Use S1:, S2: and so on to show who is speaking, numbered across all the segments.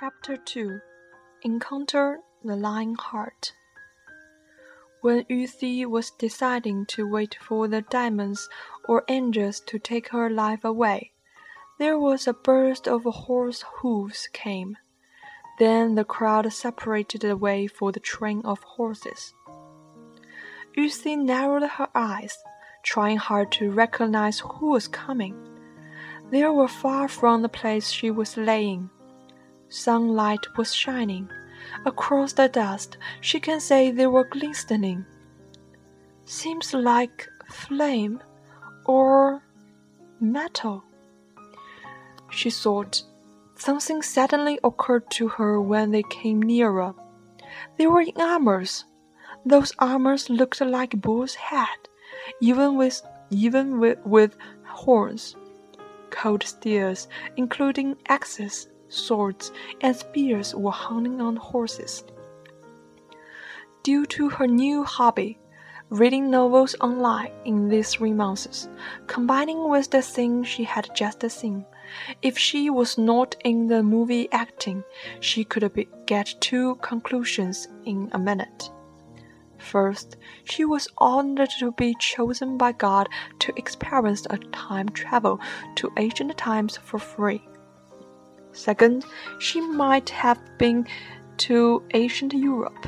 S1: Chapter 2 Encounter the Lying Heart When Yu was deciding to wait for the demons or angels to take her life away, there was a burst of horse hoofs came. Then the crowd separated the way for the train of horses. Yu narrowed her eyes, trying hard to recognize who was coming. They were far from the place she was laying Sunlight was shining. Across the dust she can say they were glistening. Seems like flame or metal. She thought. Something suddenly occurred to her when they came nearer. They were in armors. Those armors looked like bull's head, even with even with, with horns. Cold steers, including axes, swords, and spears were hanging on horses. Due to her new hobby, reading novels online in these three months, combining with the thing she had just seen, if she was not in the movie acting, she could get two conclusions in a minute. First, she was honored to be chosen by God to experience a time travel to ancient times for free. Second, she might have been to ancient Europe,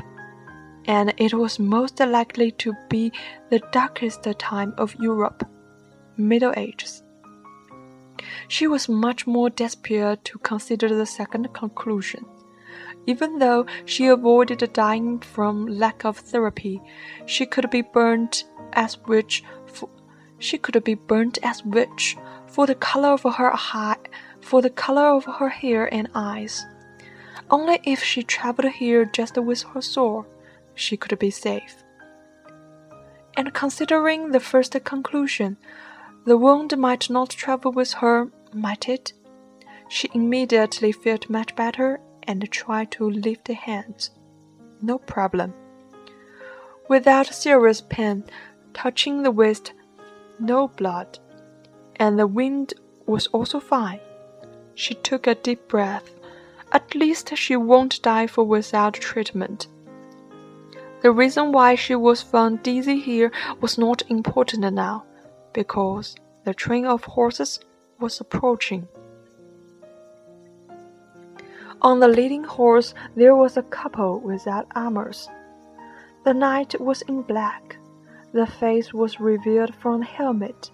S1: and it was most likely to be the darkest time of Europe, Middle Ages. She was much more desperate to consider the second conclusion. Even though she avoided dying from lack of therapy, she could be burnt as witch. For, she could be burnt as witch for the color of her hair for the color of her hair and eyes. Only if she traveled here just with her sword, she could be safe. And considering the first conclusion, the wound might not travel with her, might it? She immediately felt much better and tried to lift her hands. No problem. Without serious pain, touching the waist, no blood. And the wind was also fine. She took a deep breath. At least she won't die for without treatment. The reason why she was found dizzy here was not important now, because the train of horses was approaching. On the leading horse there was a couple without armors. The knight was in black. The face was revealed from the helmet.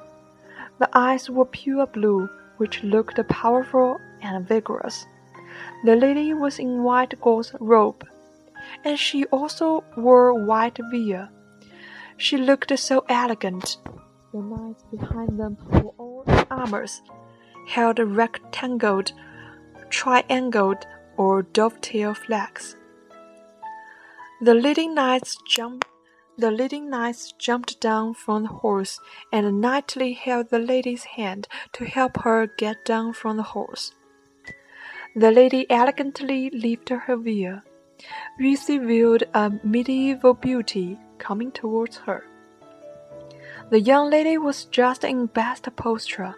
S1: The eyes were pure blue which looked powerful and vigorous. The lady was in white gauze robe, and she also wore white veil. She looked so elegant. The knights behind them were all in armors, held rectangled, triangled, or dovetail flags. The leading knights jumped the leading knights jumped down from the horse and knightly held the lady's hand to help her get down from the horse. The lady elegantly lifted her veil. Lucy viewed a medieval beauty coming towards her. The young lady was just in best posture.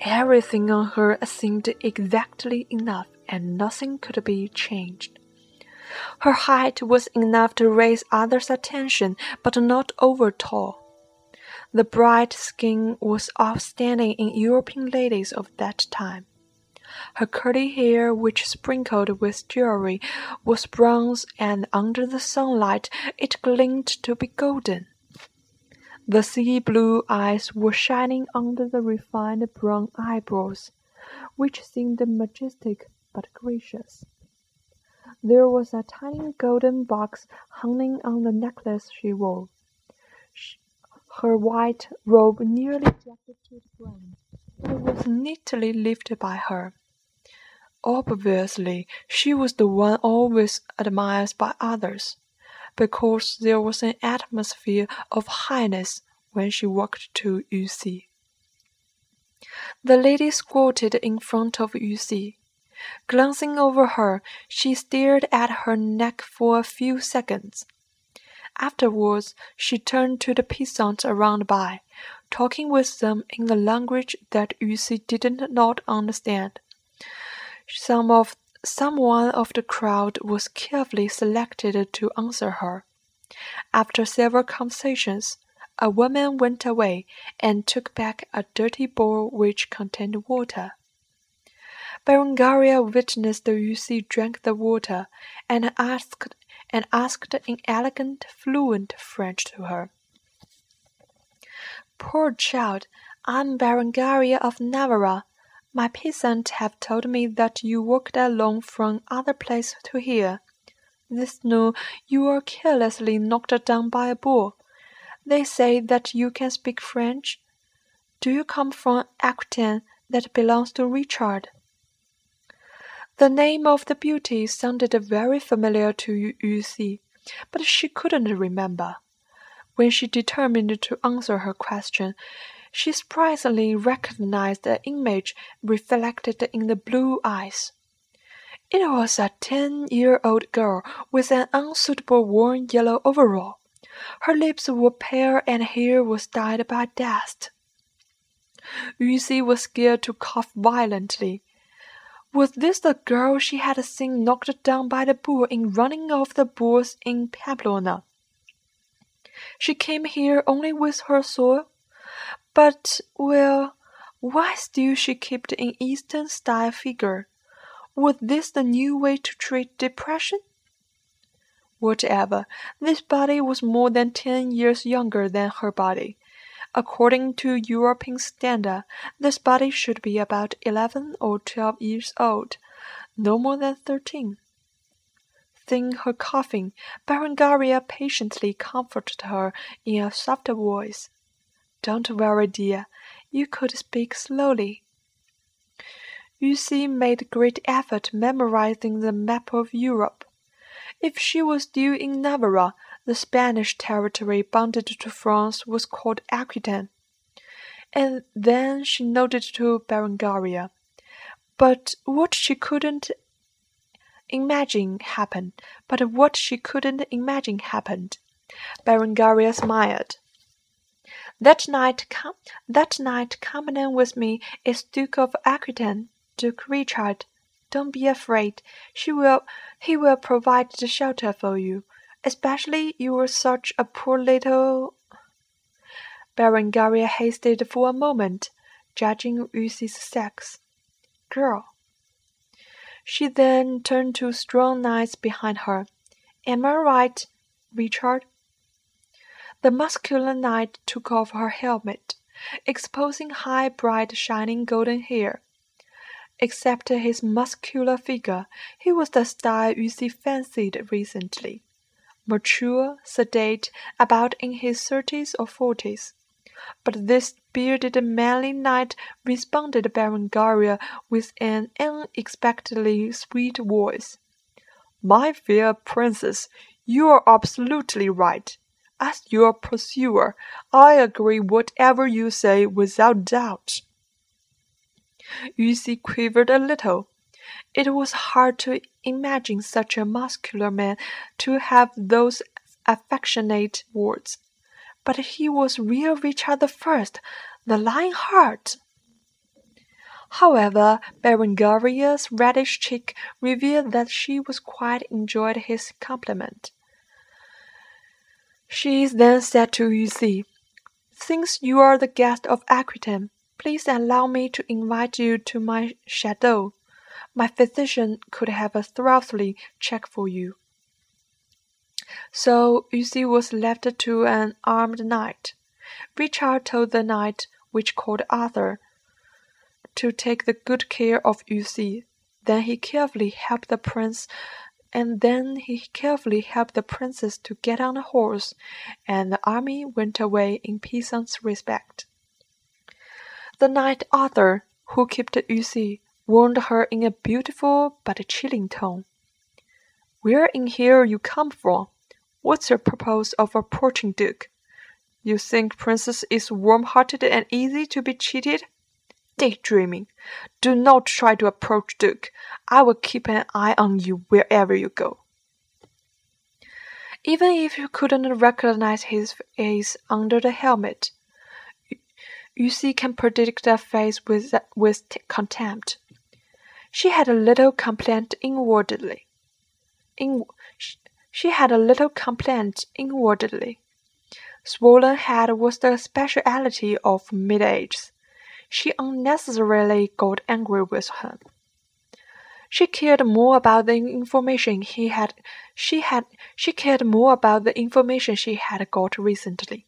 S1: Everything on her seemed exactly enough, and nothing could be changed. Her height was enough to raise others' attention, but not over tall. The bright skin was outstanding in European ladies of that time. Her curly hair, which sprinkled with jewelry, was bronze, and under the sunlight it gleamed to be golden. The sea blue eyes were shining under the refined brown eyebrows, which seemed majestic but gracious. There was a tiny golden box hanging on the necklace she wore. Her white robe nearly dropped to the ground, but it was neatly lifted by her. Obviously, she was the one always admired by others, because there was an atmosphere of highness when she walked to Yuxi. The lady squatted in front of Yuxi. Glancing over her, she stared at her neck for a few seconds. Afterwards, she turned to the peasants around by, talking with them in the language that Yuxi did not not understand. Some of Someone of the crowd was carefully selected to answer her. After several conversations, a woman went away and took back a dirty bowl which contained water. Berengaria witnessed Yu Si drink the water and asked and asked in elegant, fluent French to her. Poor child, I'm Berengaria of Navarre. My peasants have told me that you walked alone from other place to here. This noon you were carelessly knocked down by a bull. They say that you can speak French. Do you come from Aquitaine that belongs to Richard? The name of the beauty sounded very familiar to Yu Si, but she couldn't remember. When she determined to answer her question, she surprisingly recognized the image reflected in the blue eyes. It was a ten-year-old girl with an unsuitable worn yellow overall. Her lips were pale and hair was dyed by dust. Yu Si was scared to cough violently. Was this the girl she had seen knocked down by the bull in running off the bulls in Pamplona? She came here only with her soul? But, well, why still she kept an Eastern style figure? Was this the new way to treat depression? Whatever, this body was more than ten years younger than her body. According to European standard, this body should be about eleven or twelve years old, no more than thirteen. Seeing her coughing, Berengaria patiently comforted her in a softer voice. Don't worry, dear. You could speak slowly. Si made great effort memorizing the map of Europe. If she was due in Navarre, the Spanish territory bounded to France was called Aquitaine. And then she nodded to Berengaria. But what she couldn't imagine happened. But what she couldn't imagine happened. Berengaria smiled. That night, com- that night, coming with me is Duke of Aquitaine, Duke Richard. Don't be afraid. She will, he will provide the shelter for you. Especially you were such a poor little. Berengaria hesitated for a moment, judging Si's sex. Girl. She then turned to strong knights behind her. Am I right, Richard? The muscular knight took off her helmet, exposing high, bright, shining golden hair. Except his muscular figure, he was the style Yu fancied recently. Mature, sedate, about in his thirties or forties. But this bearded manly knight responded Berengaria with an unexpectedly sweet voice. My fair princess, you are absolutely right. As your pursuer, I agree whatever you say without doubt. Yu Si quivered a little. It was hard to imagine such a muscular man to have those affectionate words. But he was real Richard the First, the Lion Heart. However, Berengaria's reddish cheek revealed that she was quite enjoyed his compliment. She then said to Yu Si, Since you are the guest of Aquitaine, please allow me to invite you to my chateau. My physician could have a thoroughly check for you. So Yu Si was left to an armed knight. Richard told the knight, which called Arthur, to take the good care of Yu Si. Then he carefully helped the prince and then he carefully helped the princess to get on a horse, and the army went away in peace and respect. The knight Arthur, who kept Yu Si, warned her in a beautiful but chilling tone. Where in here you come from? What's your purpose of approaching Duke? You think Princess is warm-hearted and easy to be cheated? daydreaming. Do not try to approach Duke. I will keep an eye on you wherever you go. Even if you couldn't recognize his face under the helmet, Yu Si can predict that face with, with contempt. She had a little complaint inwardly. In, she had a little complaint inwardly. Swollen head was the speciality of mid-ages. She unnecessarily got angry with him. She cared more about the information he had she had she cared more about the information she had got recently.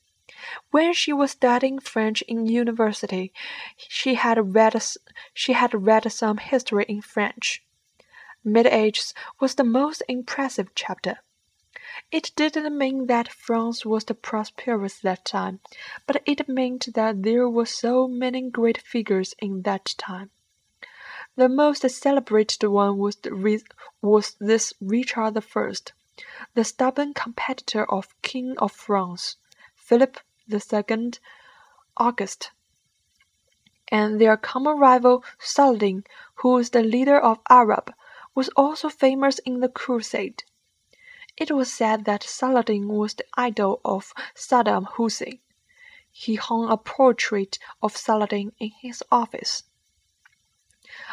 S1: When she was studying French in university, she had read she had read some history in French. Mid Ages was the most impressive chapter. It didn't mean that France was the prosperous that time, but it meant that there were so many great figures in that time. The most celebrated one was, was this Richard I, the stubborn competitor of King of France, Philip II August, and their common rival Saladin, who was the leader of Arab, was also famous in the Crusade. It was said that Saladin was the idol of Saddam Hussein. He hung a portrait of Saladin in his office.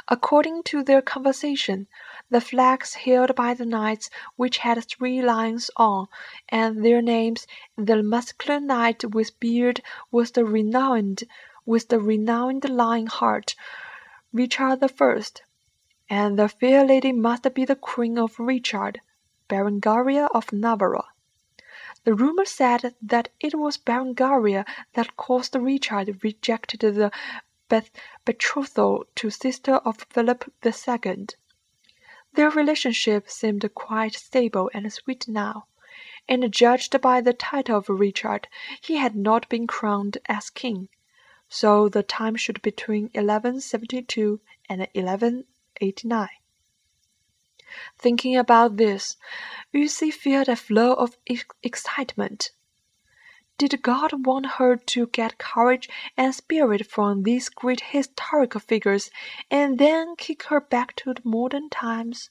S1: According to their conversation, the flags held by the knights which had three lions on, and their names, the masculine knight with beard was the renowned with the renowned lion heart, Richard the First, and the fair lady must be the Queen of Richard, Berengaria of Navarre. The rumor said that it was Berengaria that caused Richard rejected the betrothal to sister of Philip II. Their relationship seemed quite stable and sweet now, and judged by the title of Richard, he had not been crowned as king, so the time should be between 1172 and 1189. Thinking about this, Lucy felt a flow of excitement. Did God want her to get courage and spirit from these great historical figures and then kick her back to the modern times?